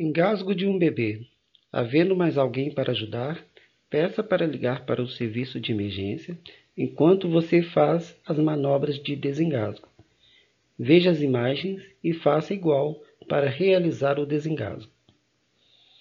Engasgo de um bebê. Havendo mais alguém para ajudar, peça para ligar para o serviço de emergência enquanto você faz as manobras de desengasgo. Veja as imagens e faça igual para realizar o desengasgo.